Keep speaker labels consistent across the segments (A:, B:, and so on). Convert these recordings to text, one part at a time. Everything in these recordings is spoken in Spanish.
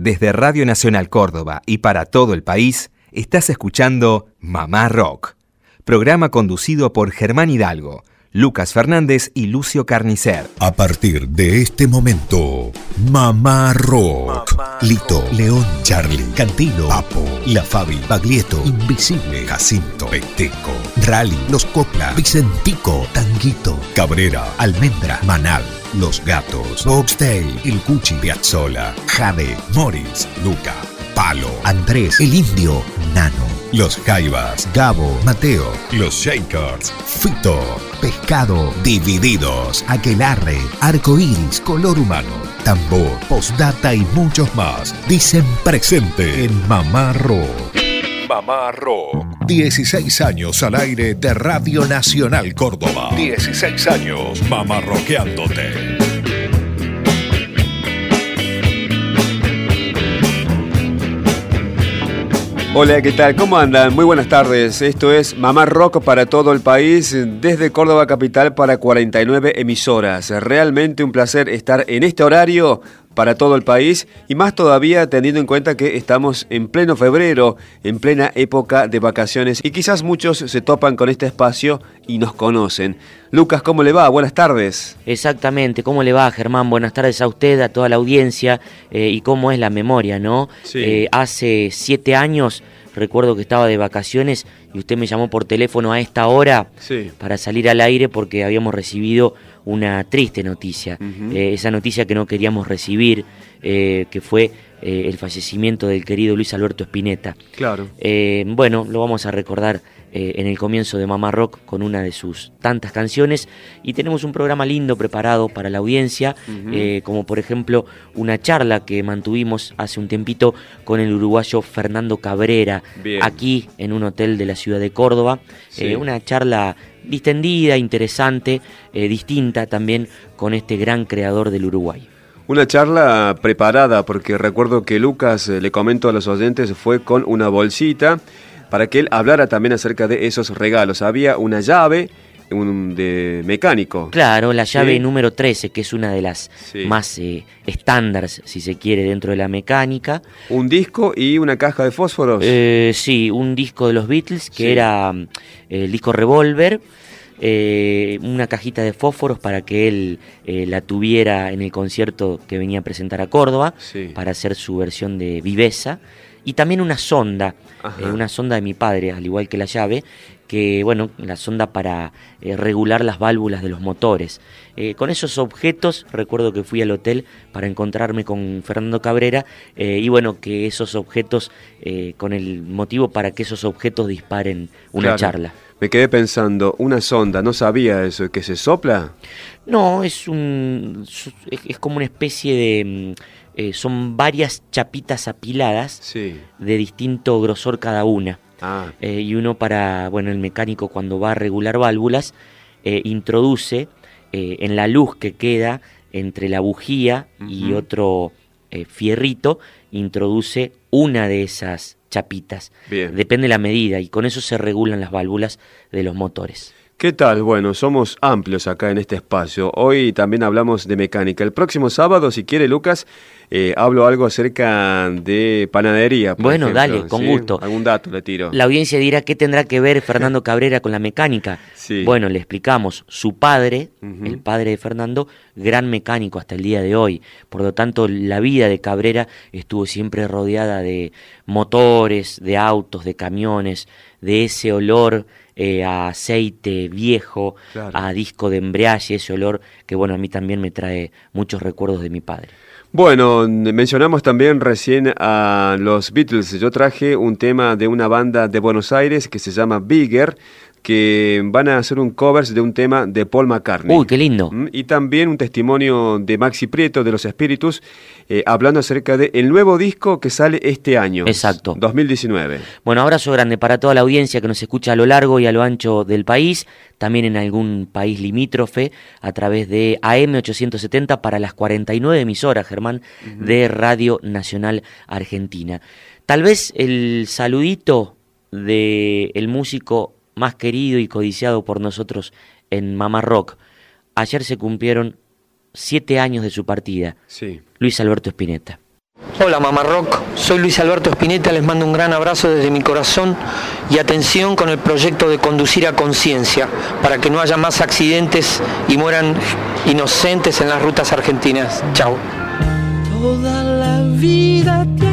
A: Desde Radio Nacional Córdoba y para todo el país, estás escuchando Mamá Rock, programa conducido por Germán Hidalgo, Lucas Fernández y Lucio Carnicer.
B: A partir de este momento, Mamá Rock. Lito, León, Charlie, Cantilo, Papo, La Fabi, Baglietto, Invisible, Jacinto, Peteco, Rally, Los Copla, Vicentico, Tanguito, Cabrera, Almendra, Manal, Los Gatos, Boxtail, El Cuchi, Piazzola, Jade, Morris, Luca, Palo, Andrés, El Indio, Nano. Los Jaivas, Gabo, Mateo, Los Shakers, Fito, Pescado, Divididos, Aquelarre, Arcoiris, Color Humano, Tambor, Postdata y muchos más dicen presente en Mamá Rock. Mamá Rock. 16 años al aire de Radio Nacional Córdoba. 16 años mamá rockeándote.
C: Hola, ¿qué tal? ¿Cómo andan? Muy buenas tardes. Esto es Mamá Rock para todo el país, desde Córdoba Capital para 49 emisoras. Realmente un placer estar en este horario para todo el país y más todavía teniendo en cuenta que estamos en pleno febrero, en plena época de vacaciones y quizás muchos se topan con este espacio y nos conocen. Lucas, ¿cómo le va? Buenas tardes.
D: Exactamente, ¿cómo le va Germán? Buenas tardes a usted, a toda la audiencia eh, y cómo es la memoria, ¿no?
C: Sí.
D: Eh, hace siete años recuerdo que estaba de vacaciones y usted me llamó por teléfono a esta hora
C: Sí.
D: para salir al aire porque habíamos recibido una triste noticia. Eh, esa noticia que no queríamos recibir, eh, que fue eh, el fallecimiento del querido Luis Alberto Spinetta.
C: Claro.
D: Bueno, lo vamos a recordar en el comienzo de Mamá Rock con una de sus tantas canciones y tenemos un programa lindo preparado para la audiencia, como por ejemplo una charla que mantuvimos hace un tiempito con el uruguayo Fernando Cabrera
C: Bien.
D: aquí en un hotel de la ciudad de Córdoba,
C: Sí.
D: Una charla distendida, interesante, eh, distinta también con este gran creador del Uruguay.
C: Una charla preparada, porque recuerdo que Lucas, eh, le comento a los oyentes, fue con una bolsita para que él hablara también acerca de esos regalos. Había una llave un de mecánico.
D: Claro, la llave
C: Sí.
D: número 13, que es una de las
C: Sí.
D: más eh, estándares, si se quiere, dentro de la mecánica.
C: Un disco y una caja de fósforos.
D: Eh, sí, un disco de los Beatles, que
C: Sí.
D: era mm, el disco Revolver, eh, una cajita de fósforos para que él la tuviera en el concierto que venía a presentar a Córdoba, para hacer su versión de Viveza, y también una sonda, eh, una sonda de mi padre, al igual que la llave, que bueno, la sonda para eh, regular las válvulas de los motores. Eh, con esos objetos, recuerdo que fui al hotel para encontrarme con Fernando Cabrera, eh, y bueno, que esos objetos, con el motivo para que esos objetos disparen una
C: Claro.
D: charla.
C: Me quedé pensando, una sonda, no sabía eso, que se sopla.
D: No, es un. es, como una especie de. mm, eh, son varias chapitas apiladas
C: Sí.
D: de distinto grosor cada una.
C: Ah,
D: Eh, y uno para, bueno, el mecánico cuando va a regular válvulas, eh, introduce eh, en la luz que queda entre la bujía y otro fierrito, introduce una de esas chapitas.
C: bien.
D: Depende de la medida y con eso se regulan las válvulas de los motores.
C: ¿Qué tal? Bueno, somos amplios acá en este espacio. Hoy también hablamos de mecánica. El próximo sábado, si quiere, Lucas, eh, hablo algo acerca de panadería. por
D: Bueno,
C: ejemplo,
D: dale, con
C: ¿sí?
D: gusto.
C: Algún dato le tiro.
D: La audiencia dirá qué tendrá que ver Fernando Cabrera con la mecánica.
C: Sí.
D: Bueno, le explicamos. Su padre, el padre de Fernando, gran mecánico hasta el día de hoy. Por lo tanto, la vida de Cabrera estuvo siempre rodeada de motores, de autos, de camiones, de ese olor eh, a aceite viejo,
C: Claro.
D: a disco de embriague, ese olor que bueno, a mí también me trae muchos recuerdos de mi padre.
C: Bueno, mencionamos también recién a los Beatles. Yo traje un tema de una banda de Buenos Aires que se llama Bigger, que van a hacer un cover de un tema de Paul McCartney.
D: Uy, qué lindo.
C: Mm, Y también un testimonio de Maxi Prieto de Los Espíritus, eh, hablando acerca del el nuevo disco que sale este año.
D: Exacto.
C: 2019.
D: Bueno, abrazo grande para toda la audiencia que nos escucha a lo largo y a lo ancho del país, también en algún país limítrofe, a través de AM870 para las 49 emisoras, Germán, de Radio Nacional Argentina. Tal vez el saludito de el músico más querido y codiciado por nosotros en Mamá Rock. Ayer se cumplieron siete años de su partida,
C: Sí.
D: Luis Alberto Spinetta.
E: Hola Mamá Rock, soy Luis Alberto Espineta, les mando un gran abrazo desde mi corazón y atención con el proyecto de conducir a conciencia para que no haya más accidentes y mueran inocentes en las rutas argentinas. Chao.
F: Toda la vida tiene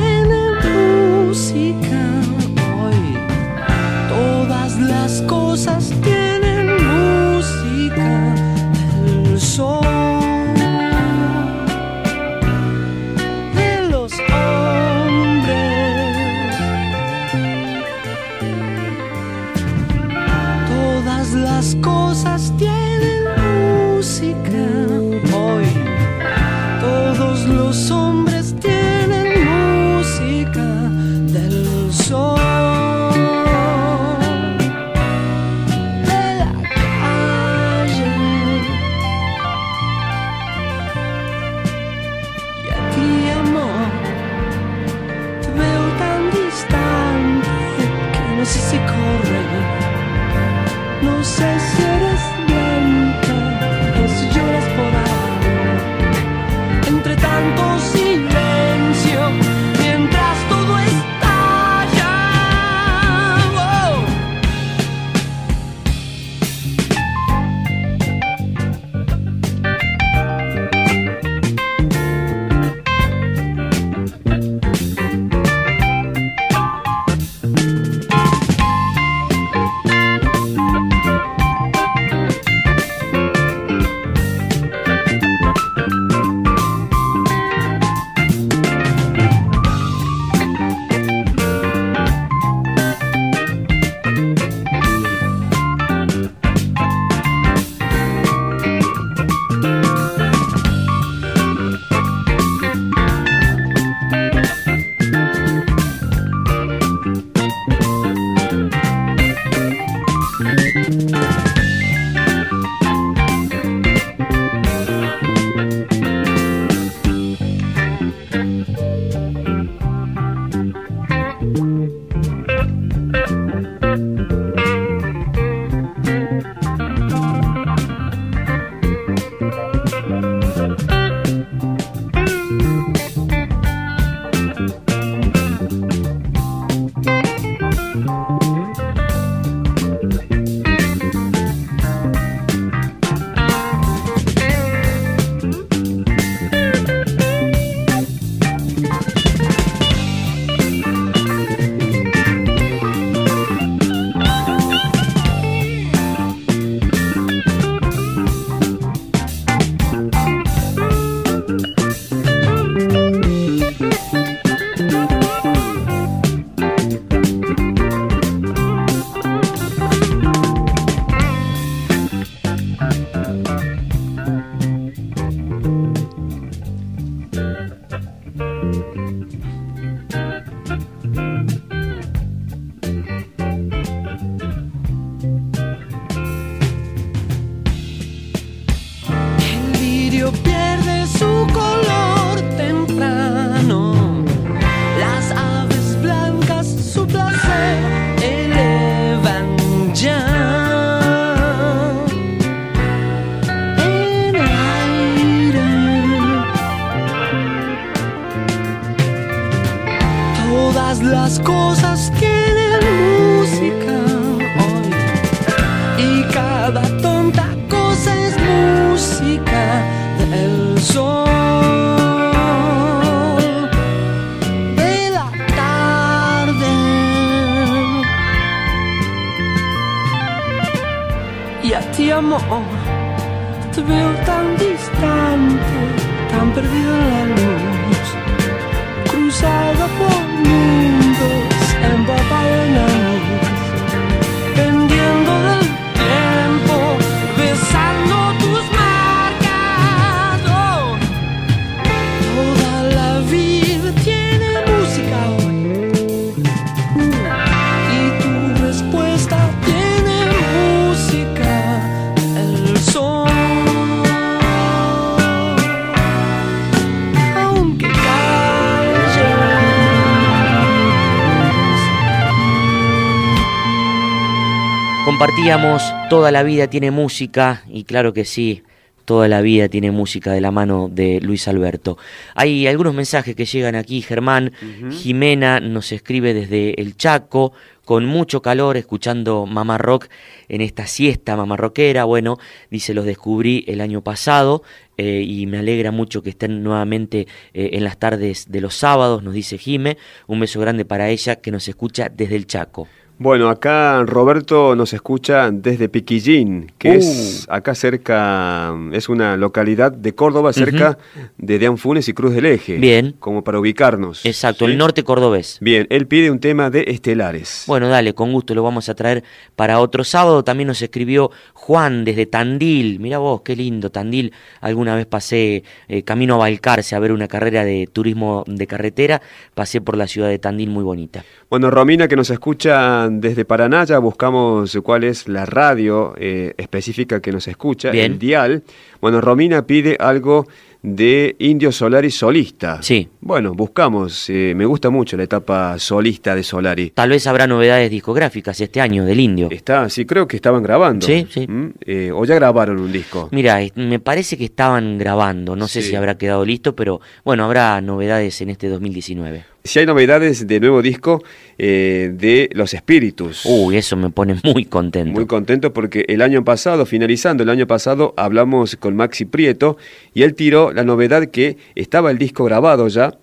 D: Compartíamos Toda la vida tiene música y claro que sí, toda la vida tiene música de la mano de Luis Alberto. Hay algunos mensajes que llegan aquí, Germán. Jimena nos escribe desde el Chaco, con mucho calor, escuchando Mamá Rock en esta siesta mamarroquera. Bueno, dice, los descubrí el año pasado eh, y me alegra mucho que estén nuevamente eh, en las tardes de los sábados, nos dice Jime. Un beso grande para ella que nos escucha desde el Chaco.
C: Bueno, acá Roberto nos escucha desde Piquillín, que es uh. acá cerca, es una localidad de Córdoba, cerca de Deanfunes y Cruz del Eje.
D: Bien.
C: Como para ubicarnos.
D: Exacto, el norte cordobés.
C: Bien, él pide un tema de estelares.
D: Bueno, dale, con gusto lo vamos a traer para otro sábado. También nos escribió Juan desde Tandil. Mira vos, qué lindo, Tandil. Alguna vez pasé eh, camino a Balcarce a ver una carrera de turismo de carretera. Pasé por la ciudad de Tandil, muy bonita.
C: Bueno, Romina que nos escucha desde Paraná ya buscamos cuál es la radio eh, específica que nos escucha, el dial. Bueno, Romina pide algo de Indio Solari solista.
D: Sí.
C: Bueno, buscamos. Eh, me gusta mucho la etapa solista de Solari.
D: Tal vez habrá novedades discográficas este año del Indio.
C: Está, sí, creo que estaban grabando.
D: Sí, sí.
C: ¿Mm? Eh, o ya grabaron un disco.
D: Mira, me parece que estaban grabando. No sé si habrá quedado listo, pero bueno, habrá novedades en este 2019
C: si hay novedades de nuevo disco eh, de Los Espíritus.
D: Uy, eso me pone muy contento.
C: Muy contento porque el año pasado, finalizando el año pasado, hablamos con Maxi Prieto y él tiró la novedad que estaba el disco grabado ya,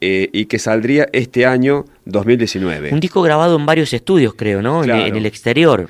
C: eh, y que saldría este año 2019.
D: Un disco grabado en varios estudios, creo, ¿no? en, el exterior.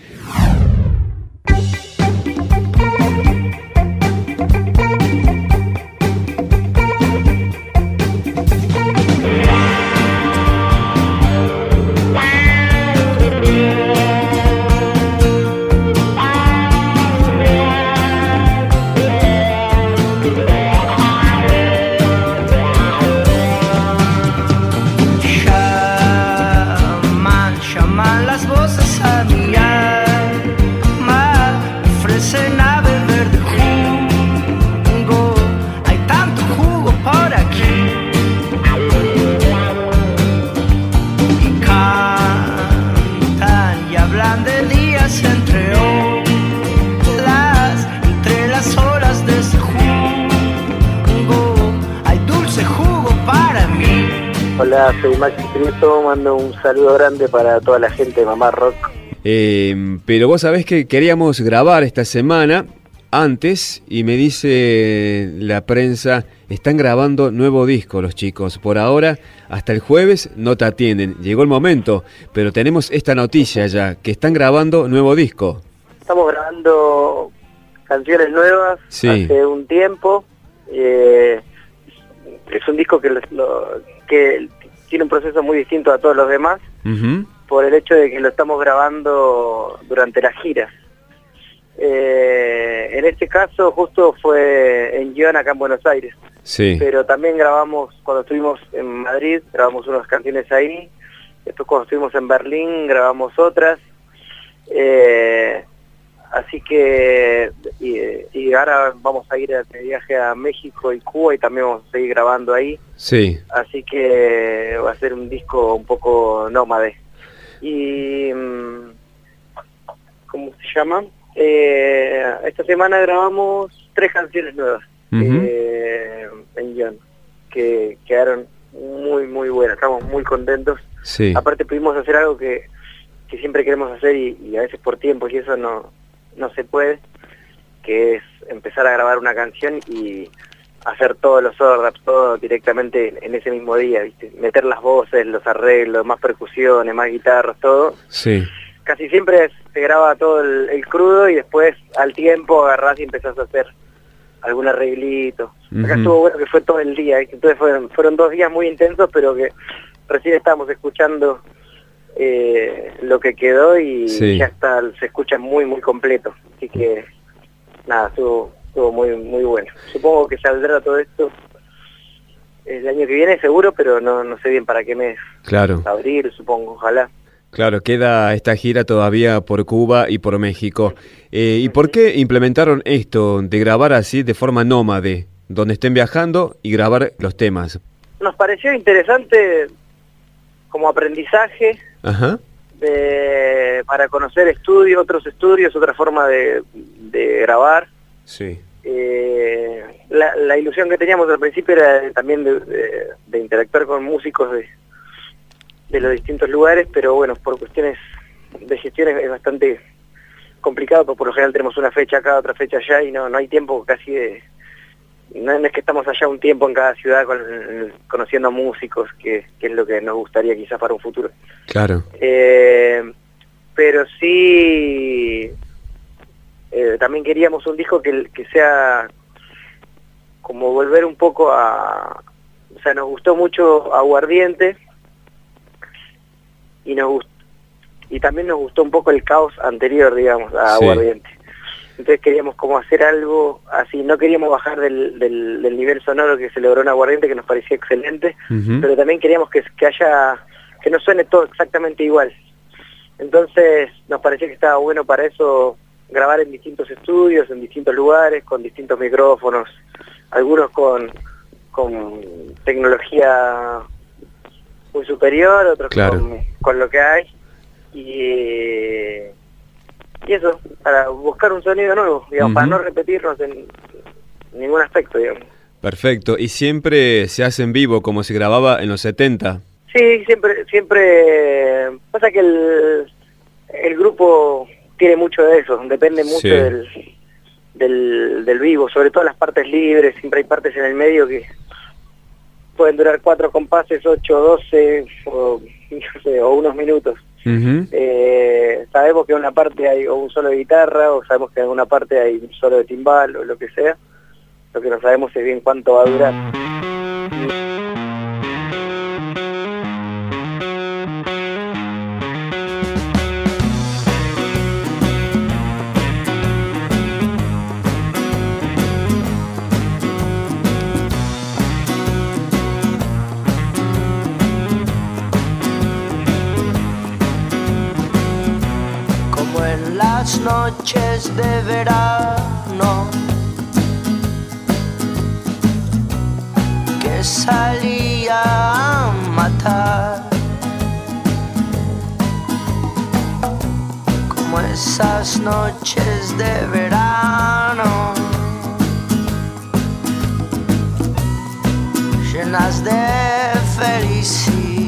G: Prieto, mando un saludo grande para toda la gente de Mamá Rock.
C: Eh, pero vos sabés que queríamos grabar esta semana antes y me dice la prensa, están grabando nuevo disco los chicos. Por ahora, hasta el jueves no te atienden. Llegó el momento, pero tenemos esta noticia ya, que están grabando nuevo disco.
G: Estamos grabando canciones nuevas hace un tiempo. Eh, es un disco que, lo, que tiene un proceso muy distinto a todos los demás por el hecho de que lo estamos grabando durante las giras. Eh, en este caso justo fue en Guión acá en Buenos Aires.
C: Sí.
G: Pero también grabamos, cuando estuvimos en Madrid, grabamos unas canciones ahí. Después cuando estuvimos en Berlín, grabamos otras. Eh, Así que, y, ahora vamos a ir de viaje a México y Cuba y también vamos a seguir grabando ahí.
C: Sí.
G: Así que va a ser un disco un poco nómade. Y, mm, ¿cómo se llama? Eh, esta semana grabamos tres canciones nuevas eh, en guion, que quedaron muy, muy buenas. Estamos muy contentos.
C: Sí.
G: Aparte pudimos hacer algo que, que siempre queremos hacer y, y a veces por tiempo y eso no no se puede, que es empezar a grabar una canción y hacer todos los overlaps, todo directamente en ese mismo día, ¿viste? meter las voces, los arreglos, más percusiones, más guitarras, todo.
C: Sí.
G: Casi siempre se graba todo el, crudo y después al tiempo agarrás y empezás a hacer algún arreglito. Acá estuvo bueno que fue todo el día, entonces fueron, fueron dos días muy intensos, pero que recién estábamos escuchando eh, lo que quedó y ya está, se escucha muy, muy completo. Así que, nada, estuvo, estuvo muy, muy bueno. Supongo que saldrá todo esto el año que viene seguro, pero no, no sé bien para qué mes.
C: Claro.
G: Abril, supongo, ojalá.
C: Claro, queda esta gira todavía por Cuba y por México. Eh, ¿Y por qué implementaron esto de grabar así de forma nómade, donde estén viajando y grabar los temas?
G: Nos pareció interesante como aprendizaje para conocer estudios, otros estudios, otra forma de, grabar.
C: Sí.
G: eh, la, ilusión que teníamos al principio era también de, interactuar con músicos de, de los distintos lugares, pero bueno, por cuestiones de gestión es, bastante complicado, porque por lo general tenemos una fecha acá, otra fecha allá, y no, no hay tiempo casi de... No es que estamos allá un tiempo en cada ciudad conociendo músicos, que, es lo que nos gustaría quizás para un futuro.
C: Claro.
G: Eh, pero sí eh, también queríamos un disco que, que sea como volver un poco a... O sea, nos gustó mucho Aguardiente y nos y también nos gustó un poco el caos anterior, digamos, a Aguardiente. Entonces queríamos como hacer algo así, no queríamos bajar del, del, nivel sonoro que se logró en Aguardiente, que nos parecía excelente, pero también queríamos que, que haya, que no suene todo exactamente igual. Entonces nos parecía que estaba bueno para eso grabar en distintos estudios, en distintos lugares, con distintos micrófonos, algunos con, con tecnología muy superior, otros con, lo que hay. Y, y eso, para buscar un sonido nuevo, digamos, para no repetirnos en ningún aspecto, digamos.
C: Perfecto, y siempre se hace en vivo como se grababa en los 70.
G: Sí, siempre, siempre pasa que el, el grupo tiene mucho de eso, depende mucho del, del, del, vivo, sobre todo las partes libres, siempre hay partes en el medio que pueden durar cuatro compases, ocho, doce o, o unos minutos. Eh, sabemos que en una parte hay o un solo de guitarra o sabemos que en una parte hay un solo de timbal o lo que sea. Lo que no sabemos es bien cuánto va a durar.
H: Verano que salía a matar. Como esas noches de verano llenas de felicidad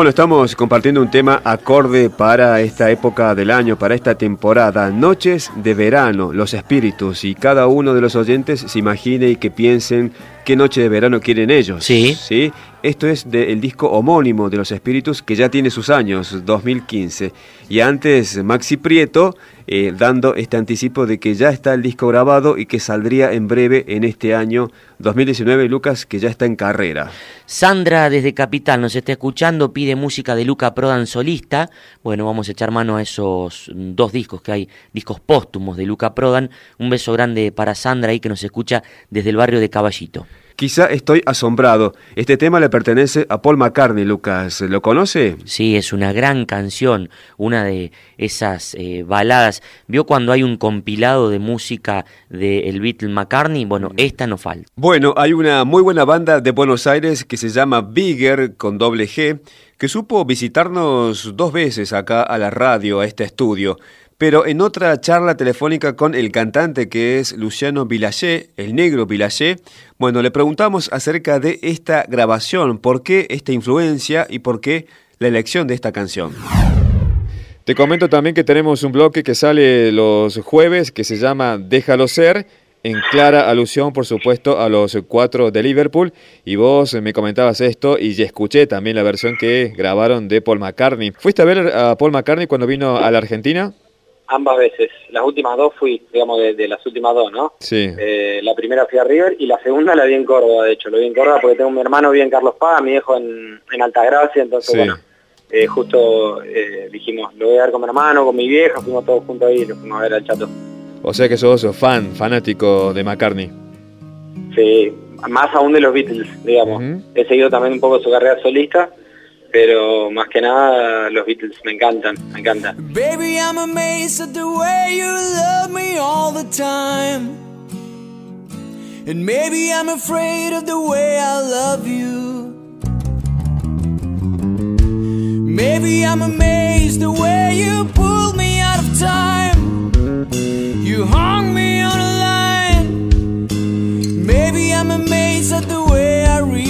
C: Bueno, estamos compartiendo un tema acorde para esta época del año, para esta temporada, Noches de Verano, los espíritus, y cada uno de los oyentes se imagine y que piensen qué noche de verano quieren ellos.
D: Sí.
C: ¿sí? Esto es del disco homónimo de los espíritus que ya tiene sus años, 2015. Y antes Maxi Prieto eh, dando este anticipo de que ya está el disco grabado y que saldría en breve en este año 2019, Lucas, que ya está en carrera.
D: Sandra desde Capital nos está escuchando, pide música de Luca Prodan solista. Bueno, vamos a echar mano a esos dos discos que hay, discos póstumos de Luca Prodan. Un beso grande para Sandra ahí que nos escucha desde el barrio de Caballito.
C: Quizá estoy asombrado. Este tema le pertenece a Paul McCartney, Lucas. ¿Lo conoce?
D: Sí, es una gran canción, una de esas eh, baladas. ¿Vio cuando hay un compilado de música del el Beatle McCartney? Bueno, esta no falta.
C: Bueno, hay una muy buena banda de Buenos Aires que se llama Bigger con doble G, que supo visitarnos dos veces acá a la radio, a este estudio. Pero en otra charla telefónica con el cantante que es Luciano Vilallé, el negro Vilallé, bueno, le preguntamos acerca de esta grabación, por qué esta influencia y por qué la elección de esta canción. Te comento también que tenemos un bloque que sale los jueves que se llama Déjalo ser, en clara alusión, por supuesto, a los cuatro de Liverpool. Y vos me comentabas esto y ya escuché también la versión que grabaron de Paul McCartney. ¿Fuiste a ver a Paul McCartney cuando vino a la Argentina?
I: Ambas veces. Las últimas dos fui, digamos, de, de las últimas dos, ¿no?
C: Sí.
I: Eh, la primera fui a River y la segunda la vi en Córdoba, de hecho. Lo vi en Córdoba porque tengo mi hermano bien en Carlos Paz, mi viejo en, en Altagracia, entonces,
C: Sí.
I: bueno, eh, justo eh, dijimos, lo voy a ver con mi hermano, con mi vieja, fuimos todos juntos ahí y lo fuimos a ver al chato.
C: O sea que sos fan, fanático de McCartney.
I: Sí, más aún de los Beatles, digamos.
C: Ujú.
I: He seguido también un poco su carrera solista, pero más que nada los Beatles me encantan, me encantan.
J: Baby, I'm amazed at the way you love me all the time. And maybe I'm afraid of the way I love you. Maybe I'm amazed the way you pulled me out of time. You hung me on a line. Maybe I'm amazed at the way I really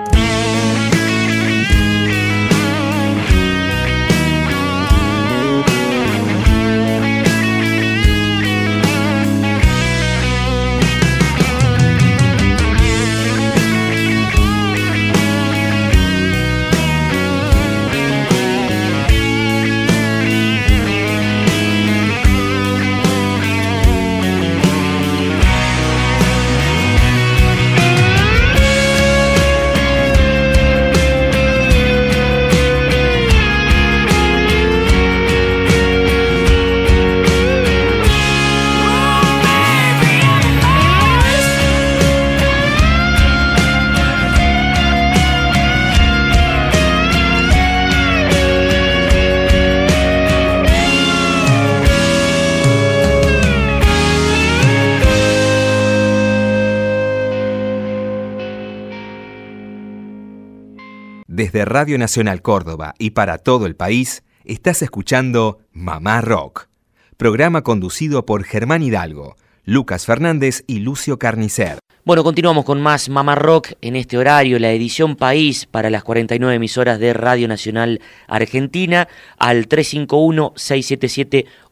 A: Desde Radio Nacional Córdoba y para todo el país, estás escuchando Mamá Rock, programa conducido por Germán Hidalgo, Lucas Fernández y Lucio Carnicer.
D: Bueno, continuamos con más Mamá Rock en este horario, la edición País para las 49 emisoras de Radio Nacional Argentina. Al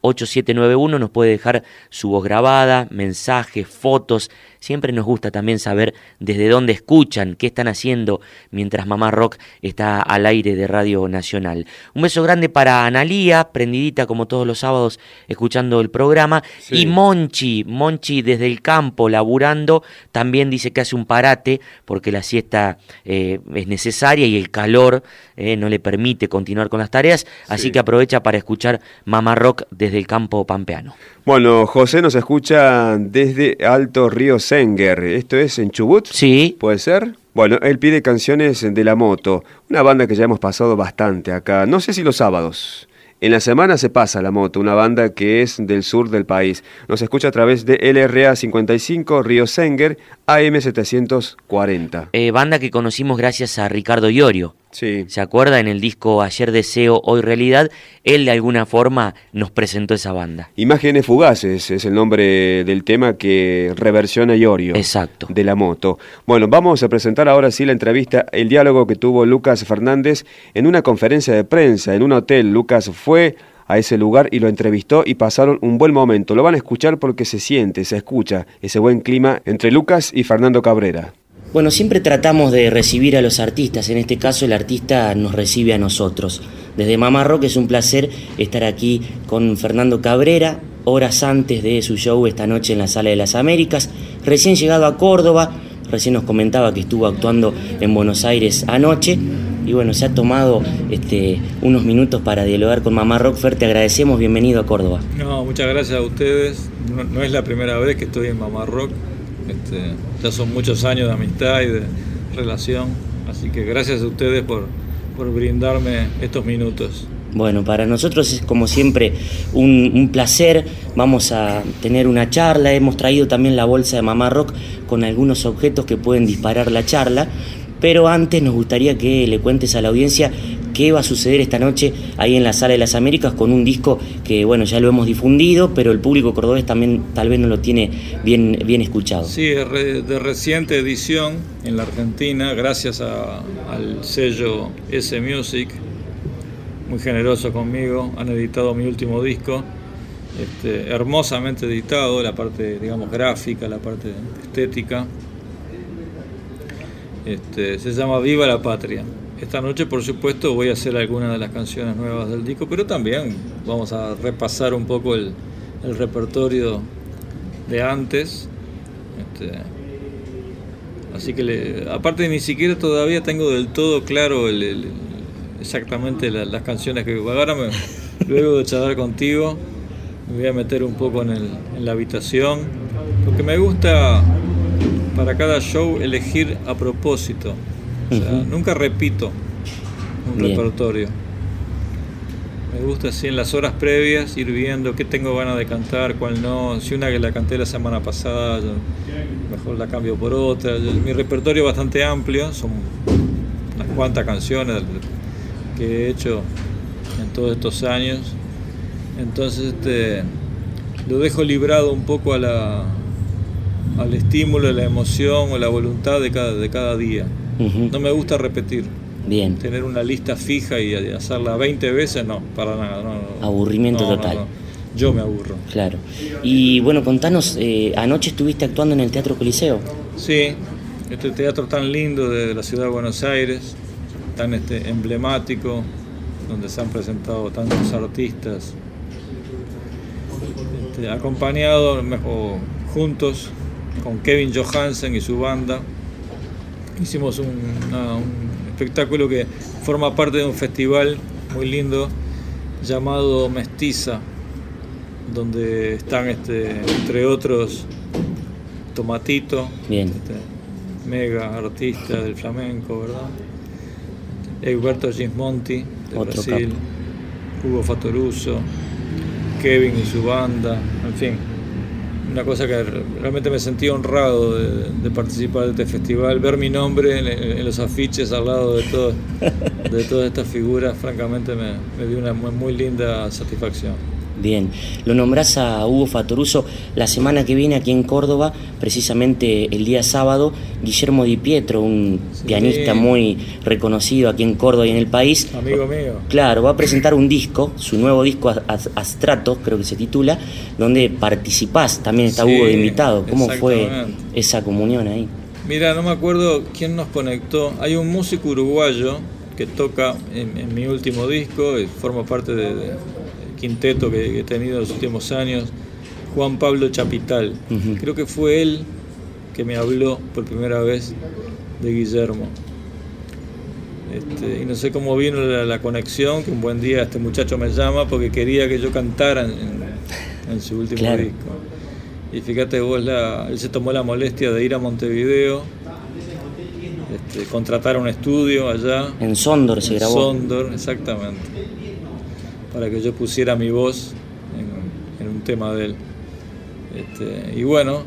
D: 351-677-8791 nos puede dejar su voz grabada, mensajes, fotos. Siempre nos gusta también saber desde dónde escuchan, qué están haciendo mientras Mamá Rock está al aire de Radio Nacional. Un beso grande para Analía, prendidita como todos los sábados escuchando el programa.
C: Sí.
D: Y Monchi, Monchi desde el campo laburando, también dice que hace un parate porque la siesta eh, es necesaria y el calor eh, no le permite continuar con las tareas, así
C: Sí.
D: que aprovecha para escuchar Mamá Rock desde el campo pampeano.
C: Bueno, José nos escucha desde Alto Río Senger. ¿Esto es en Chubut?
D: Sí.
C: ¿Puede ser? Bueno, él pide canciones de La Moto, una banda que ya hemos pasado bastante acá. No sé si los sábados. En la semana se pasa La Moto, una banda que es del sur del país. Nos escucha a través de LRA 55 Río Senger AM 740.
D: Eh, banda que conocimos gracias a Ricardo Iorio.
C: Sí.
D: ¿Se acuerda? En el disco Ayer Deseo, Hoy Realidad, él de alguna forma nos presentó esa banda.
C: Imágenes fugaces es el nombre del tema que reversiona Iorio.
D: Exacto.
C: De la moto. Bueno, vamos a presentar ahora sí la entrevista, el diálogo que tuvo Lucas Fernández en una conferencia de prensa, en un hotel. Lucas fue a ese lugar y lo entrevistó y pasaron un buen momento. Lo van a escuchar porque se siente, se escucha ese buen clima entre Lucas y Fernando Cabrera.
D: Bueno, siempre tratamos de recibir a los artistas, en este caso el artista nos recibe a nosotros. Desde Mamá Rock es un placer estar aquí con Fernando Cabrera, horas antes de su show esta noche en la Sala de las Américas, recién llegado a Córdoba, recién nos comentaba que estuvo actuando en Buenos Aires anoche y bueno, se ha tomado este, unos minutos para dialogar con Mamá Rock. Fer, te agradecemos, bienvenido a Córdoba.
K: No, muchas gracias a ustedes. No, no es la primera vez que estoy en Mamá Rock. Este, ya son muchos años de amistad y de relación. Así que gracias a ustedes por, por brindarme estos minutos.
D: Bueno, para nosotros es como siempre un, un placer. Vamos a tener una charla. Hemos traído también la bolsa de Mamá Rock con algunos objetos que pueden disparar la charla. Pero antes nos gustaría que le cuentes a la audiencia qué va a suceder esta noche ahí en la Sala de las Américas con un disco que, bueno, ya lo hemos difundido, pero el público cordobés también tal vez no lo tiene bien, bien escuchado.
K: Sí, de reciente edición en la Argentina, gracias al sello S Music, muy generoso conmigo, han editado mi último disco, este, hermosamente editado, la parte, digamos, gráfica, la parte estética. Este, se llama Viva la Patria. Esta noche, por supuesto, voy a hacer algunas de las canciones nuevas del disco, pero también vamos a repasar un poco el, el repertorio de antes. Este, Así que, le- aparte ni siquiera todavía tengo del todo claro el- el- exactamente la- las canciones que ahora me, luego de charlar contigo me voy a meter un poco en, en la habitación porque me gusta para cada show elegir a propósito. O sea,
D: Ujú.
K: nunca repito un
D: Bien.
K: repertorio. Me gusta así en las horas previas ir viendo qué tengo ganas de cantar, cuál no. Si una que la canté la semana pasada, mejor la cambio por otra. Mi repertorio es bastante amplio, son unas cuantas canciones que he hecho en todos estos años. Entonces este, lo dejo librado un poco a la, al estímulo, a la emoción o la voluntad de cada, de cada día. No me gusta repetir.
D: Bien.
K: Tener una lista fija y hacerla 20 veces, no, para nada. no, no.
D: Aburrimiento
K: No,
D: total.
K: Yo me aburro.
D: Claro. Y bueno, contanos, eh, anoche estuviste actuando en el Teatro Coliseo.
K: Sí, este teatro tan lindo de la ciudad de Buenos Aires, tan este, emblemático, donde se han presentado tantos artistas, este, acompañado mejor, juntos con Kevin Johansen y su banda. Hicimos un, espectáculo que forma parte de un festival muy lindo llamado Mestiza, donde están este, entre otros Tomatito,
D: Bien.
K: este, mega artista del flamenco, ¿verdad? Egberto Gismonti, de
D: Otro
K: Brasil, Hugo Fatoruso, Kevin y su banda, en fin. Una cosa que re- realmente me sentí honrado de, de participar de este festival, ver mi nombre en, en los afiches al lado de, todo- de todas estas figuras, francamente me, me dio una muy, muy linda satisfacción.
D: Bien, lo nombrás a Hugo Fatoruso la semana que viene aquí en Córdoba, precisamente el día sábado, Guillermo Di Pietro, un
K: Sí.
D: pianista muy reconocido aquí en Córdoba y en el país.
K: Amigo mío.
D: Claro, va a presentar un disco, su nuevo disco As- As- Astrato, creo que se titula, donde participás, también está
K: Sí,
D: Hugo de invitado. ¿Cómo fue esa comunión ahí?
K: Mira, no me acuerdo quién nos conectó. Hay un músico uruguayo que toca en, en mi último disco y forma parte de- quinteto que, que he tenido en los últimos años, Juan Pablo Chapital. Creo que fue él que me habló por primera vez de Guillermo. Este, y no sé cómo vino la, la conexión, que un buen día este muchacho me llama porque quería que yo cantara en, su último
D: Claro.
K: disco. Y fíjate vos, la, él se tomó la molestia de ir a Montevideo, este, contratar un estudio allá.
D: En Sondor se
K: en
D: grabó.
K: Sondor, exactamente. Para que yo pusiera mi voz en, en un tema de él. Este, y bueno,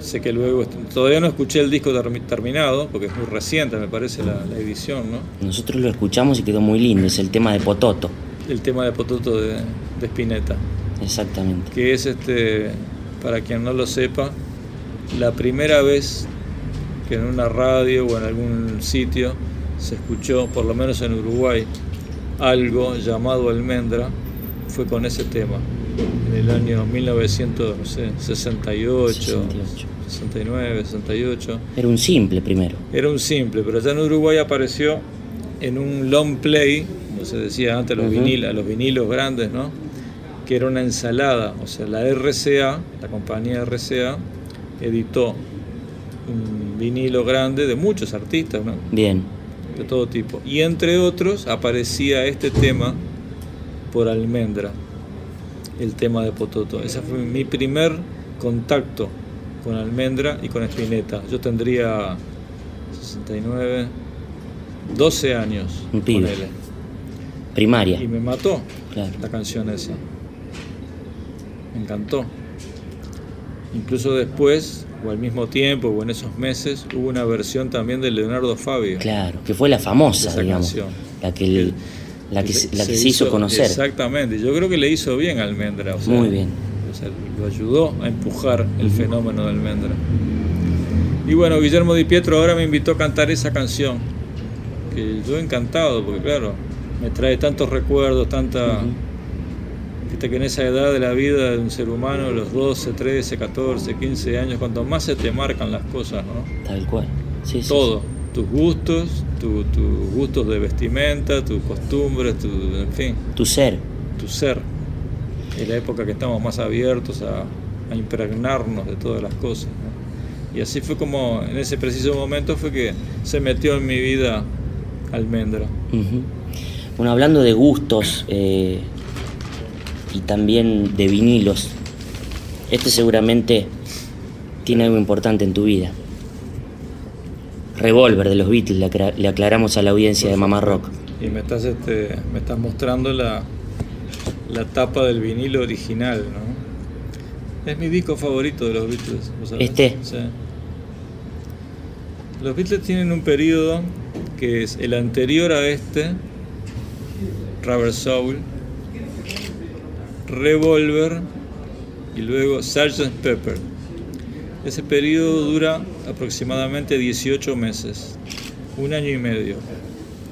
K: sé que luego, todavía no escuché el disco termi- terminado, porque es muy reciente, me parece, la, la edición, ¿no?
D: Nosotros lo escuchamos y quedó muy lindo, es el tema de Pototo,
K: El tema de Pototo de, de Spinetta.
D: exactamente.
K: que es este, para quien no lo sepa, la primera vez que en una radio o en algún sitio se escuchó, por lo menos en Uruguay, algo llamado almendra, fue con ese tema, en el año 1968,
D: 68.
K: 69, 68.
D: Era un simple primero.
K: Era un simple, pero allá en Uruguay apareció en un long play, como se decía antes, los,
D: Ujú.
K: vinil- los vinilos grandes, ¿no? Que era una ensalada. O sea, la RCA, la compañía RCA, editó un vinilo grande de muchos artistas, ¿no?
D: Bien,
K: De todo tipo. Y entre otros aparecía este tema por Almendra, el tema de Pototo. Ese fue mi primer contacto con Almendra y con Spinetta. Yo tendría 69, 12 años.
D: Un pibe. primaria.
K: Y me mató
D: Claro.
K: la canción esa. Me encantó. Incluso después, o al mismo tiempo, o en esos meses, hubo una versión también de Leonardo Fabio.
D: Claro, que fue la famosa, digamos.
K: canción.
D: La que, el- la que, se, la que se hizo conocer.
K: Exactamente, yo creo que le hizo bien a Almendra. o sea,
D: Muy bien.
K: o sea, lo ayudó a empujar el fenómeno de Almendra. Y bueno, Guillermo Di Pietro ahora me invitó a cantar esa canción, que yo encantado, porque claro, me trae tantos recuerdos, tanta... Viste que en esa edad de la vida de un ser humano, los 12, 13, 14, 15 años, cuanto más se te marcan las cosas, ¿no?
D: Tal cual. Sí, sí,
K: todo, tus gustos, tu- tus gustos de vestimenta, tus costumbres, tu, en fin,
D: sí. Tu ser.
K: tu ser. Es la época que estamos más abiertos a, a impregnarnos de todas las cosas. ¿no? Y así fue como, en ese preciso momento fue que se metió en mi vida almendra.
L: Bueno, hablando de gustos eh, y también de vinilos, este seguramente tiene algo importante en tu vida. Revolver de los Beatles, le, aclaramos a la audiencia de Mamá Rock.
K: Y me estás, este, me estás mostrando la, la tapa del vinilo original, ¿no? Es mi disco favorito de los Beatles.
L: ¿Este?
K: Sí. Los Beatles tienen un periodo que es el anterior a este, Rubber Soul, Revolver y luego Sgt. Pepper. Ese periodo dura aproximadamente 18 meses, un año y medio.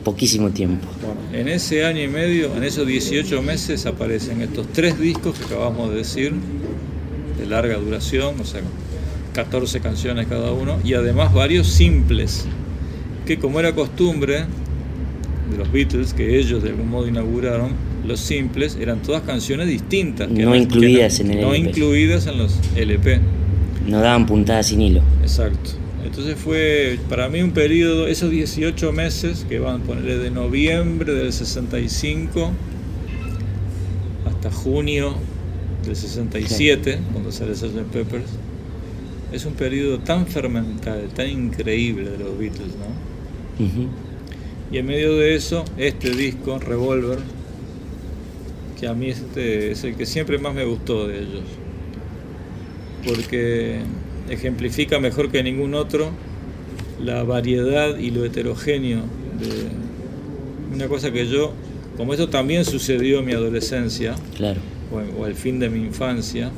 L: Poquísimo tiempo.
K: Bueno, en ese año y medio, en esos 18 meses, aparecen estos tres discos que acabamos de decir, de larga duración, o sea, 14 canciones cada uno, y además varios simples, que como era costumbre de los Beatles, que ellos de algún modo inauguraron, los simples eran todas canciones distintas. que
L: No
K: que
L: incluidas en el
K: No
L: LP.
K: incluidas en los LP.
L: No daban puntadas sin hilo.
K: Exacto. Entonces fue para mí un periodo, esos 18 meses que van a ponerle de noviembre del 65 hasta junio del 67, cuando sale Sgt. Peppers, es un periodo tan fermental, tan increíble de los Beatles, ¿no? Y en medio de eso, este disco, Revolver, que a mí este es el que siempre más me gustó de ellos. Porque ejemplifica mejor que ningún otro la variedad y lo heterogéneo de una cosa que yo, como esto también sucedió en mi adolescencia,
L: Claro.
K: o, o al fin de mi infancia,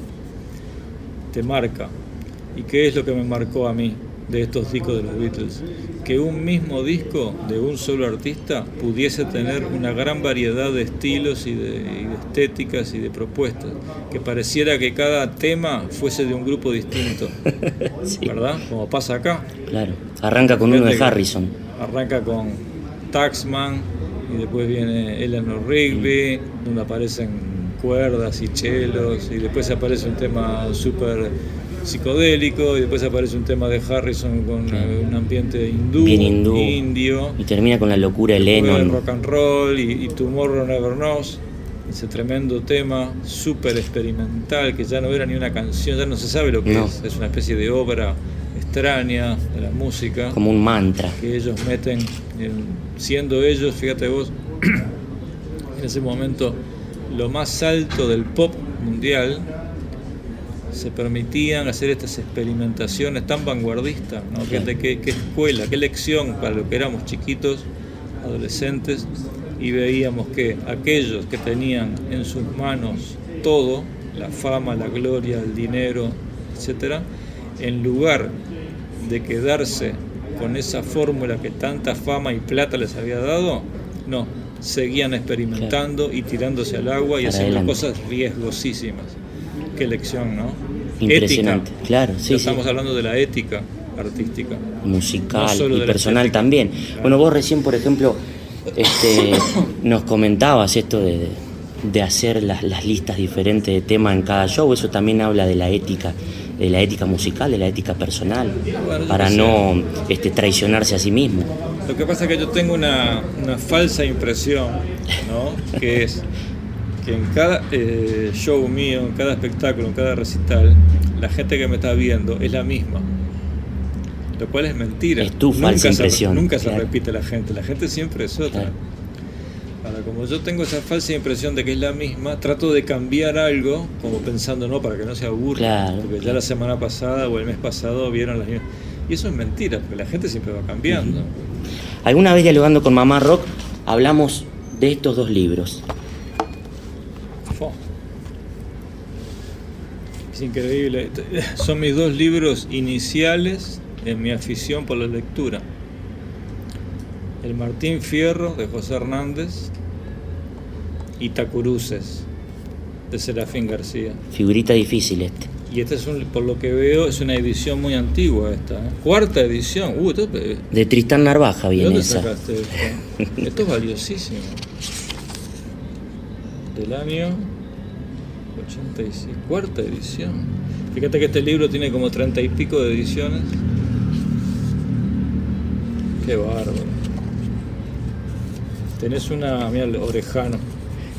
K: te marca. ¿Y qué es lo que me marcó a mí de estos discos de los Beatles? Que un mismo disco de un solo artista pudiese tener una gran variedad de estilos y de, y de estéticas y de propuestas. Que pareciera que cada tema fuese de un grupo distinto.
L: Sí.
K: ¿Verdad? Como pasa acá.
L: Claro. Arranca con uno de Harrison.
K: Arranca con Taxman y después viene Eleanor Rigby, donde aparecen cuerdas y chelos, y después aparece un tema súper psicodélico, y después aparece un tema de Harrison con eh, un ambiente hindú,
L: hindú.
K: indio,
L: Y termina con la locura de Lennon.
K: rock and roll y, y Tomorrow Never Knows. Ese tremendo tema, súper experimental, que ya no era ni una canción, ya no se sabe lo que
L: No.
K: es. Es una especie de obra extraña de la música
L: Como un mantra.
K: que ellos meten, en- siendo ellos, fíjate vos, en ese momento lo más alto del pop mundial, se permitían hacer estas experimentaciones tan vanguardistas, ¿no?
L: Claro.
K: Fíjate qué, qué escuela, qué lección para lo que éramos chiquitos, adolescentes, y veíamos que aquellos que tenían en sus manos todo, la fama, la gloria, el dinero, etcétera, en lugar de quedarse con esa fórmula que tanta fama y plata les había dado, no, seguían experimentando y tirándose al agua y haciendo cosas riesgosísimas. Qué lección, ¿no?
L: Impresionante.
K: Ética.
L: Claro, sí.
K: Estamos hablando de la ética artística.
L: musical
K: No
L: y personal también.
K: Claro.
L: Bueno, vos recién, por ejemplo, este, nos comentabas esto de, de hacer las, las listas diferentes de temas en cada show. Eso también habla de la ética, de la ética musical, de la ética personal,
K: Bueno,
L: para no este, traicionarse a sí mismo.
K: Lo que pasa es que yo tengo una, una falsa impresión, ¿no? Que es que en cada eh, show mío, en cada espectáculo, en cada recital, la gente que me está viendo es la misma. Lo cual es mentira.
L: Es tu
K: nunca
L: falsa
K: se,
L: impresión,
K: Nunca se repite la gente. La gente siempre es otra.
L: Claro.
K: Ahora, como yo tengo esa falsa impresión de que es la misma, trato de cambiar algo, como pensando, no, para que no se aburra.
L: Claro,
K: porque ya la semana pasada o el mes pasado vieron las mismas. Y eso es mentira, porque la gente siempre va cambiando.
L: Alguna vez dialogando con Mamá Rock hablamos de estos dos libros.
K: Es increíble. Son mis dos libros iniciales en mi afición por la lectura. El Martín Fierro de José Hernández y Tacuruces de Serafín García.
L: Figurita difícil este.
K: Y este es un, por lo que veo, es una edición muy antigua esta. ¿eh? Cuarta edición. Uh, esto, ¿de
L: Tristán Narvaja viene
K: dónde
L: esa.
K: sacaste esto? Esto es valiosísimo. Del año 86, cuarta edición. Fíjate que este libro tiene como treinta y pico de ediciones. Qué bárbaro. Tenés una, mira, Orejano,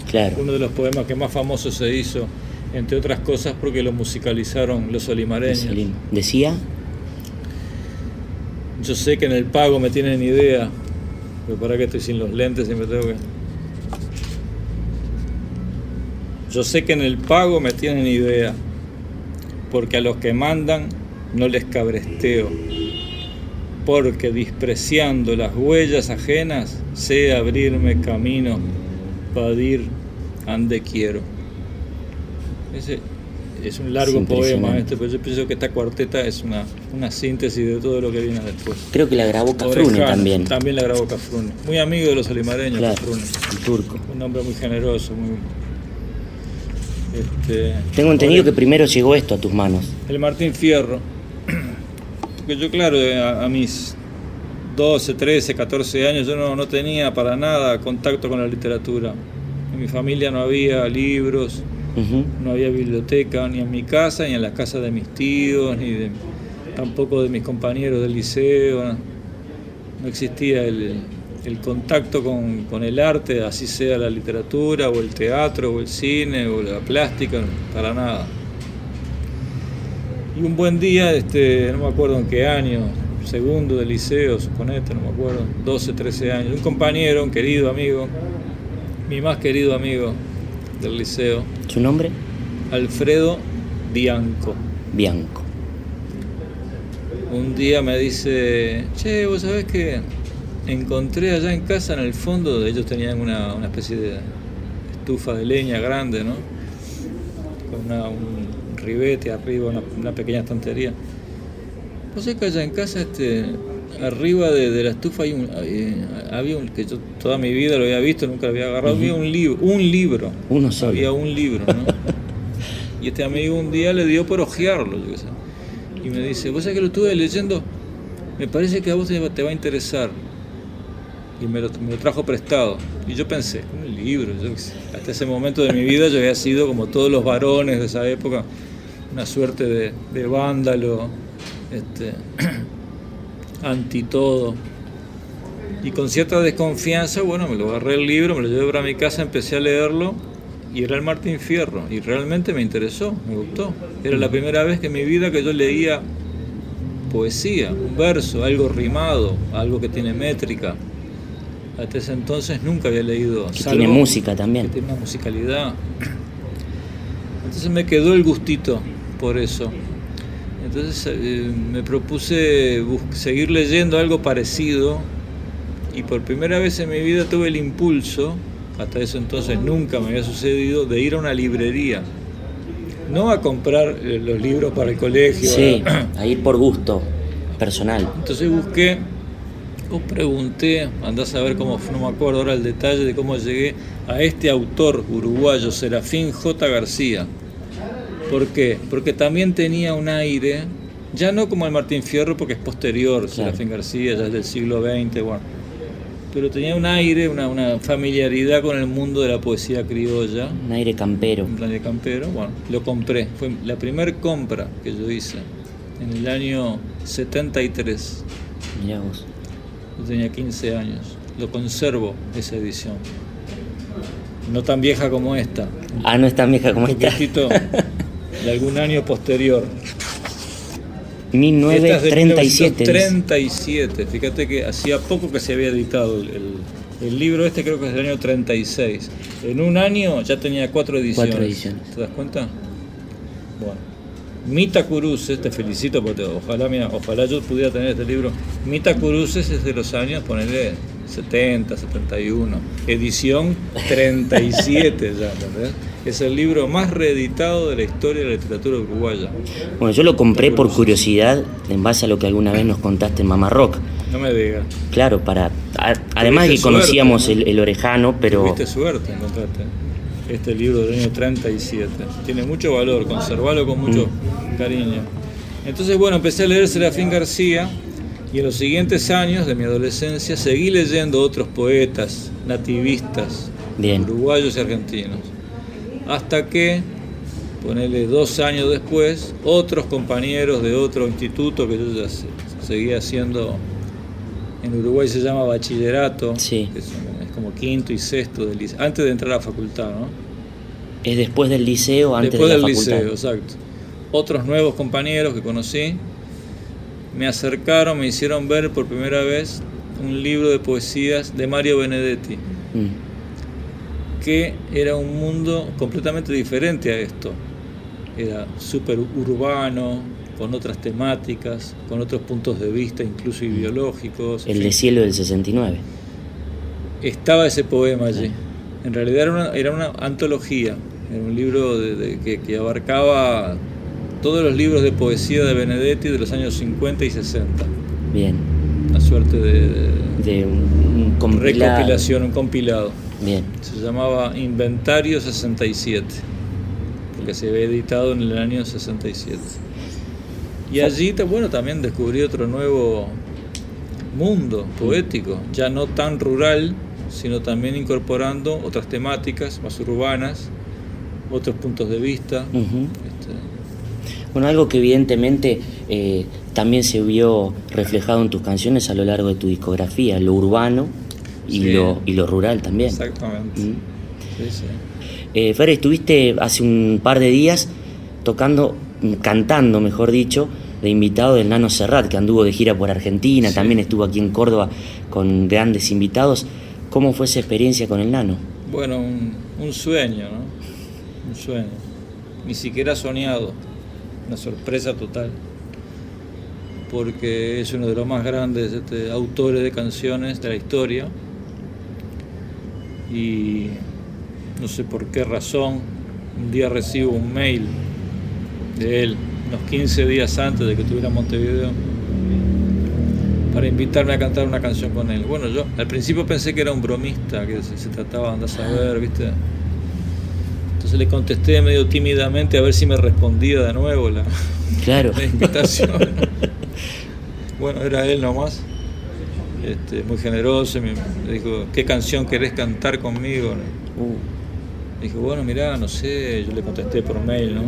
D: Claro.
K: uno de los poemas que más famoso se hizo, entre otras cosas porque lo musicalizaron los olimareños.
D: Decía,
K: Yo sé que en el pago me tienen idea, pero para que estoy sin los lentes y me tengo que... Yo sé que en el pago me tienen idea, porque a los que mandan no les cabresteo, porque despreciando las huellas ajenas sé abrirme camino para ir ande quiero. Ese es un
D: Es
K: largo
D: impresionante.
K: poema este, pero yo pienso que esta cuarteta es una, una síntesis de todo lo que viene después.
D: creo que la grabó Cafrune también.
K: También la grabó Cafrune. Muy amigo de los alimareños,
D: Claro,
K: Cafrune.
D: el turco.
K: Un hombre muy generoso, muy. Este,
D: Tengo entendido que primero llegó esto a tus manos.
K: El Martín Fierro. Porque yo, claro, a, a mis 12, 13, 14 años, yo no, no tenía para nada contacto con la literatura. En mi familia no había libros, no había biblioteca, ni en mi casa, ni en las casas de mis tíos, ni de- tampoco de mis compañeros del liceo. No, No existía el, el contacto con, con el arte, así sea la literatura, o el teatro, o el cine, o la plástica, para nada. Y un buen día, este, no me acuerdo en qué año, segundo del liceo, suponete, no me acuerdo, 12, 13 años, un compañero, un querido amigo, mi más querido amigo del liceo,
D: ¿Su nombre?
K: Alfredo Bianco.
D: Bianco.
K: Un día me dice, che, vos sabés que encontré allá en casa, en el fondo, ellos tenían una, una especie de estufa de leña grande, ¿no? Con una- un ribete arriba, una, una pequeña estantería. Vos sabés que allá en casa, este, arriba de, de la estufa hay un, había, había un, que yo toda mi vida lo había visto, nunca lo había agarrado, había un libro, un libro.
D: Uno solo.
K: Había un libro, ¿no? y este amigo un día le dio por ojearlo, yo qué sé. Y me dice, vos sabés que lo estuve leyendo, me parece que a vos te va, te va a interesar. Y me lo, me lo trajo prestado. Y yo pensé, un libro, yo hasta ese momento de mi vida yo había sido como todos los varones de esa época, una suerte de, de vándalo, este, anti todo. Y con cierta desconfianza, bueno, me lo agarré el libro, me lo llevé para mi casa, empecé a leerlo y era el Martín Fierro. Y realmente me interesó, me gustó. Era la primera vez que en mi vida que yo leía poesía, un verso, algo rimado, algo que tiene métrica. Hasta ese entonces nunca había leído.
D: Que
K: salvo
D: tiene música también.
K: Que tiene una musicalidad. Entonces me quedó el gustito por eso. Entonces eh, me propuse seguir leyendo algo parecido y por primera vez en mi vida tuve el impulso, hasta ese entonces nunca me había sucedido, de ir a una librería. No a comprar eh, los libros para el colegio.
D: Sí,
K: a-
D: a ir por gusto personal.
K: entonces busqué o pregunté, andás a ver cómo, no me acuerdo ahora el detalle de cómo llegué a este autor uruguayo, Serafín J. García. ¿Por qué? Porque también tenía un aire, ya no como el Martín Fierro, porque es posterior, Serafín García, ya es del siglo XX, bueno. Pero tenía un aire, una, una familiaridad con el mundo de la poesía criolla.
D: Un aire campero.
K: Un aire campero, bueno, lo compré. Fue la primera compra que yo hice en el año 73.
D: Mirá vos.
K: Yo tenía 15 años. Lo conservo, esa edición. No tan vieja como esta.
D: Ah, no es tan vieja como
K: Un
D: esta.
K: poquitito de algún año posterior.
D: 1937.
K: Esta es de
D: dice.
K: 1937. Fíjate que hacía poco que se había editado el, el- el libro este, creo que es del año 36. En un año ya tenía cuatro ediciones.
D: Cuatro ediciones.
K: ¿Te das cuenta? Bueno. Mita Curuces, te felicito porque ojalá, mira, ojalá yo pudiera tener este libro. Mita Curuces es de los años, ponerle 70, 71. Edición 37 ya, ¿entendés? Es el libro más reeditado de la historia de la literatura uruguaya.
D: Bueno, yo lo compré por curiosidad en base a lo que alguna vez nos contaste en Mamá Rock.
K: No me digas.
D: Claro, para. a- además de que conocíamos el, el orejano, pero.
K: Tuviste suerte encontraste este libro del año 37. Tiene mucho valor, conservarlo con mucho cariño. Entonces, bueno, empecé a leer Serafín García y en los siguientes años de mi adolescencia seguí leyendo otros poetas nativistas
D: Bien.
K: uruguayos y argentinos. Hasta que Ponele dos años después, otros compañeros de otro instituto que yo ya se- seguía haciendo, en Uruguay se llama bachillerato,
L: Sí.
K: que es, como quinto y sexto liceo, antes de entrar a la facultad, ¿no?
L: Es después del liceo, antes
K: Después
L: de
K: del
L: la facultad.
K: liceo, exacto. Otros nuevos compañeros que conocí me acercaron, me hicieron ver por primera vez un libro de poesías de Mario Benedetti,
L: Mm.
K: que era un mundo completamente diferente a esto. Era súper urbano, con otras temáticas, con otros puntos de vista, incluso ideológicos. en
L: El de cielo del 69.
K: Estaba ese poema allí. En realidad era una, era una antología, era un libro de- de- que, que abarcaba todos los libros de poesía de Benedetti de los años 50 y 60.
L: Bien.
K: Una suerte de, de
L: un, un compilado.
K: recopilación, un compilado.
L: Bien.
K: Se llamaba Inventario 67, porque se había editado en el año 67. Y allí, bueno, también descubrí otro nuevo mundo poético, ya no tan rural, sino también incorporando otras temáticas más urbanas, otros puntos de vista. Este,
L: Bueno, algo que evidentemente eh, también se vio reflejado en tus canciones a lo largo de tu discografía, lo urbano y,
K: Sí.
L: lo, y lo rural también.
K: exactamente. Sí, sí.
L: Eh, Fer, estuviste hace un par de días tocando, mm, cantando, mejor dicho, de invitado del Nano Serrat, que anduvo de gira por Argentina,
K: Sí.
L: también estuvo aquí en Córdoba con grandes invitados. ¿Cómo fue esa experiencia con el Nano?
K: Bueno, un, un sueño, ¿no? Un sueño. Ni siquiera soñado. Una sorpresa total. Porque es uno de los más grandes este, autores de canciones de la historia. Y no sé por qué razón, un día recibo un mail de él, unos 15 días antes de que estuviera en Montevideo, para invitarme a cantar una canción con él. Bueno, yo al principio pensé que era un bromista, que se, se trataba de andar a saber, ¿viste? Entonces le contesté medio tímidamente a ver si me respondía de nuevo la,
L: Claro.
K: la invitación. bueno, era él nomás. Este, muy generoso, me, dijo, ¿qué canción querés cantar conmigo?
L: Uh,
K: Dijo, bueno, mirá, no sé, yo le contesté por mail, ¿no?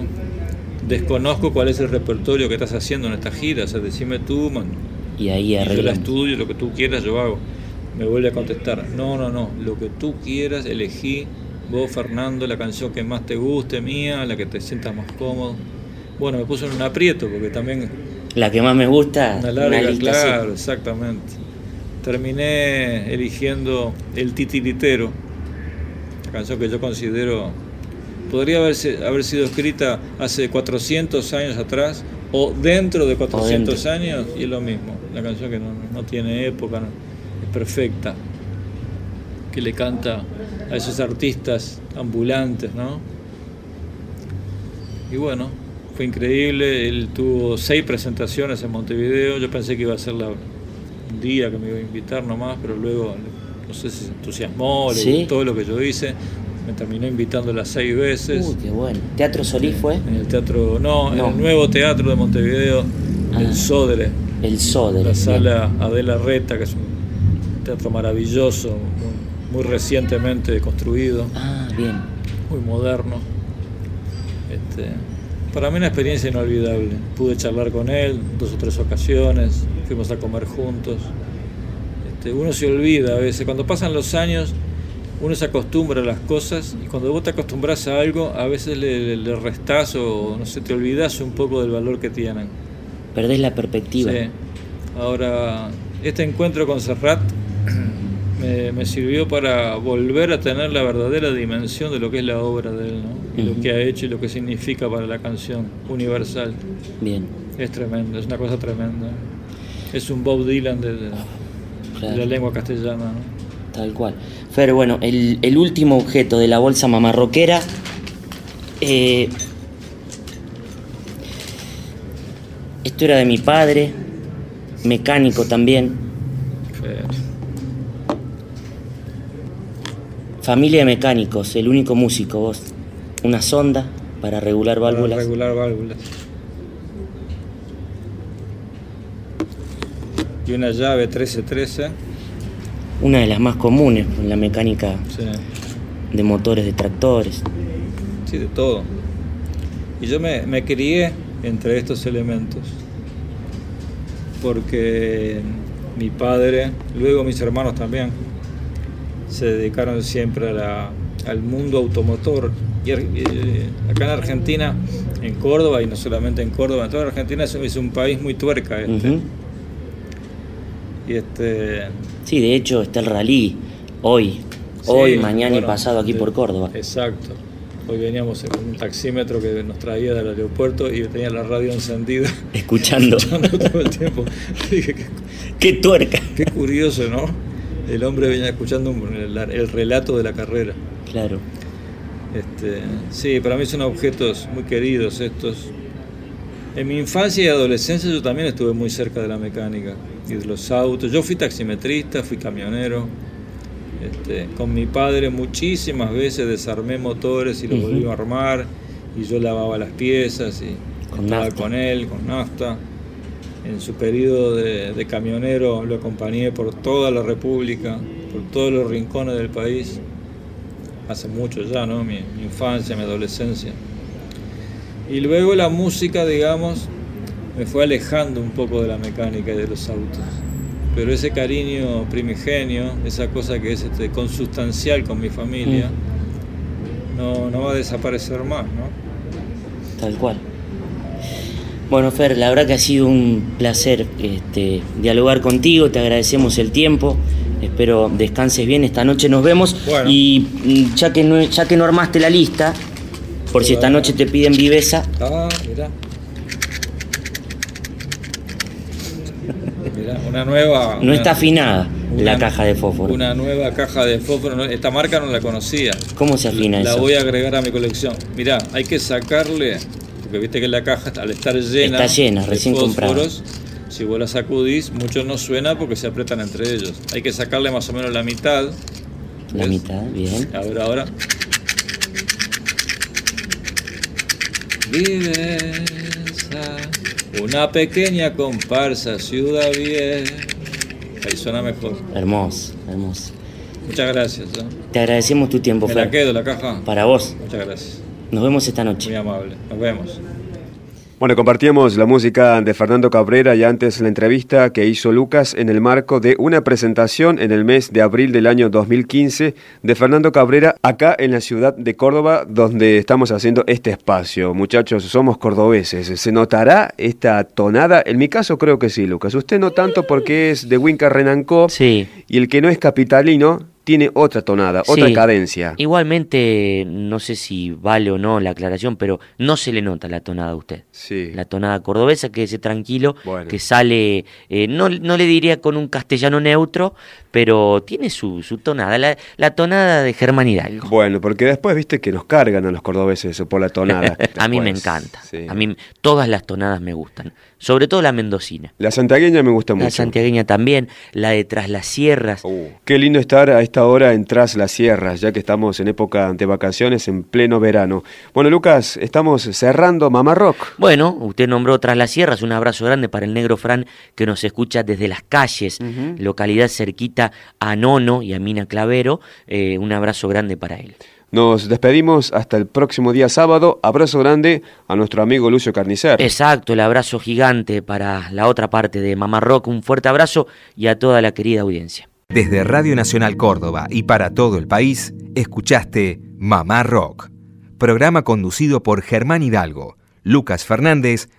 K: Desconozco cuál es el repertorio que estás haciendo en esta gira, o sea, decime tú, man,
L: y ahí
K: y yo la estudio, lo que tú quieras yo hago. Me vuelve a contestar, no, no, no, lo que tú quieras, elegí vos, Fernando, la canción que más te guste, mía, la que te sientas más cómodo. Bueno, me puso en un aprieto, porque también
L: La que más me gusta,
K: una larga,
L: lista así.
K: claro, exactamente. Terminé eligiendo El Titiritero, la canción que yo considero podría haberse, haber sido escrita hace 400 años atrás o dentro de 400 años y es lo mismo. La canción que no, no tiene época, no- es perfecta, que le canta a esos artistas ambulantes, ¿no? Y bueno, fue increíble. Él tuvo seis presentaciones en Montevideo. Yo pensé que iba a ser la, un día que me iba a invitar nomás, pero luego no sé si se entusiasmó, le
L: ¿Sí?
K: gustó lo que yo hice. Me terminó invitando las seis veces.
L: Uy, qué bueno. ¿Teatro Solís fue?
K: En el teatro, no,
L: No.
K: en el nuevo teatro de Montevideo,
L: Ah.
K: el Sodre,
L: El Sodre.
K: la
L: bien.
K: sala Adela Reta, que es un teatro maravilloso, muy, recientemente construido,
L: Ah, bien.
K: muy moderno. Este, para mí una experiencia inolvidable. Pude charlar con él dos o tres ocasiones, fuimos a comer juntos. Este, uno se olvida a veces, cuando pasan los años, uno se acostumbra a las cosas y cuando vos te acostumbras a algo, a veces le, le, le restás o no sé, te olvidas un poco del valor que tienen.
L: Perdés la perspectiva.
K: Sí. Ahora, este encuentro con Serrat me, me sirvió para volver a tener la verdadera dimensión de lo que es la obra de él, ¿no? Y lo que ha hecho y lo que significa para la canción universal.
L: Bien.
K: Es tremendo, es una cosa tremenda. Es un Bob Dylan de, de- de
L: Claro.
K: la lengua castellana, ¿no?
L: Tal cual. Fer, bueno, el, el último objeto de la bolsa mamarroquera. eh, esto era de mi padre, mecánico también. Familia de mecánicos, el único músico, vos. Una sonda para regular
K: para
L: válvulas.
K: regular válvulas. Y una llave 1313.
L: Una de las más comunes en la mecánica
K: Sí.
L: de motores de tractores.
K: Sí, de todo. Y yo me, me crié entre estos elementos, porque mi padre, luego mis hermanos también, se dedicaron siempre a la- al mundo automotor. Y ar- eh, acá en Argentina, en Córdoba, y no solamente en Córdoba, en toda Argentina es, es un país muy tuerca. Este. Y este,
D: Sí, de hecho está el rally hoy,
K: Sí,
D: hoy, mañana
K: bueno,
D: y pasado aquí
K: de-
D: por Córdoba.
K: Exacto. Hoy veníamos en un taxímetro que nos traía del aeropuerto y tenía la radio encendida.
D: Escuchando.
K: escuchando todo el tiempo. Dije, qué,
D: ¡Qué tuerca!
K: qué curioso, ¿no? El hombre venía escuchando el, el relato de la carrera.
D: Claro.
K: Este, sí, para mí son objetos muy queridos estos. En mi infancia y adolescencia yo también estuve muy cerca de la mecánica y de los autos. Yo fui taximetrista, fui camionero. Este, con mi padre muchísimas veces desarmé motores y los
D: Ujú.
K: volví a armar y yo lavaba las piezas y
D: Con
K: estaba
D: nafta.
K: con él, con nafta. En su periodo de, de camionero lo acompañé por toda la República, por todos los rincones del país hace mucho ya, ¿no? Mi, mi infancia, mi adolescencia. Y luego la música, digamos, me fue alejando un poco de la mecánica y de los autos. Pero ese cariño primigenio, esa cosa que es este, consustancial con mi familia, no, no va a desaparecer más, ¿no?
D: Tal cual. Bueno, Fer, la verdad que ha sido un placer este, dialogar contigo, te agradecemos el tiempo, espero descanses bien, esta noche nos vemos
K: Bueno.
D: y mm, ya que, no, ya que no armaste la lista, por si esta noche te piden viveza,
K: Ah, mirá. Mirá, una nueva...
D: no
K: una-
D: está afinada la caja de fósforo.
K: Una nueva caja de fósforo. Esta marca no la conocía.
D: ¿Cómo se afina
K: La
D: eso?
K: voy a agregar a mi colección. Mirá, hay que sacarle, porque viste que la caja al estar llena,
D: Está llena,
K: de
D: recién comprada.
K: fósforos, si vos la sacudís, mucho no suena porque se apretan entre ellos. Hay que sacarle más o menos la mitad.
D: La
K: ¿ves?
D: mitad, bien.
K: A ver ahora. Una pequeña comparsa, ciudad vieja. Ahí suena mejor.
D: Hermoso, hermoso.
K: Muchas gracias. ¿eh?
D: Te agradecemos tu tiempo,
K: Me la
D: Fer.
K: quedo la caja.
D: Para vos.
K: Muchas gracias.
D: Nos vemos esta noche.
K: Muy amable. Nos vemos.
C: Bueno, compartíamos la música de Fernando Cabrera y antes la entrevista que hizo Lucas en el marco de una presentación en el mes de abril del año 2015 de Fernando Cabrera acá en la ciudad de Córdoba donde estamos haciendo este espacio. Muchachos, somos cordobeses. ¿Se notará esta tonada? En mi caso creo que sí, Lucas. Usted no tanto porque es de Winca Renancó
D: Sí.
C: y el que no es capitalino tiene otra tonada, otra cadencia.
D: Igualmente, no sé si vale o no la aclaración, pero no se le nota la tonada a usted.
C: Sí.
D: La tonada cordobesa, que ese tranquilo,
C: Bueno.
D: que sale, eh, no, no le diría con un castellano neutro, pero tiene su, su tonada, la, la tonada de Germán Hidalgo.
C: Bueno, porque después viste que nos cargan a los cordobeses por la tonada.
D: a mí me encanta.
C: sí.
D: A mí todas las tonadas me gustan, sobre todo la mendocina.
C: La santiagueña me gusta
D: La
C: mucho.
D: santiagueña también, la de Tras las Sierras.
C: Uh, qué lindo estar a esta hora en Tras las Sierras, ya que estamos en época de vacaciones, en pleno verano. Bueno, Lucas, estamos cerrando Mamá Rock.
D: Bueno, usted nombró Tras las Sierras, un abrazo grande para el negro Fran que nos escucha desde las calles, localidad cerquita a Nono y a Mina Clavero. eh, un abrazo grande para él.
C: Nos despedimos hasta el próximo día sábado. Abrazo grande a nuestro amigo Lucio Carnicer.
D: Exacto, el abrazo gigante para la otra parte de Mamá Rock. Un fuerte abrazo y a toda la querida audiencia.
A: Desde Radio Nacional Córdoba y para todo el país, escuchaste Mamá Rock, programa conducido por Germán Hidalgo, Lucas Fernández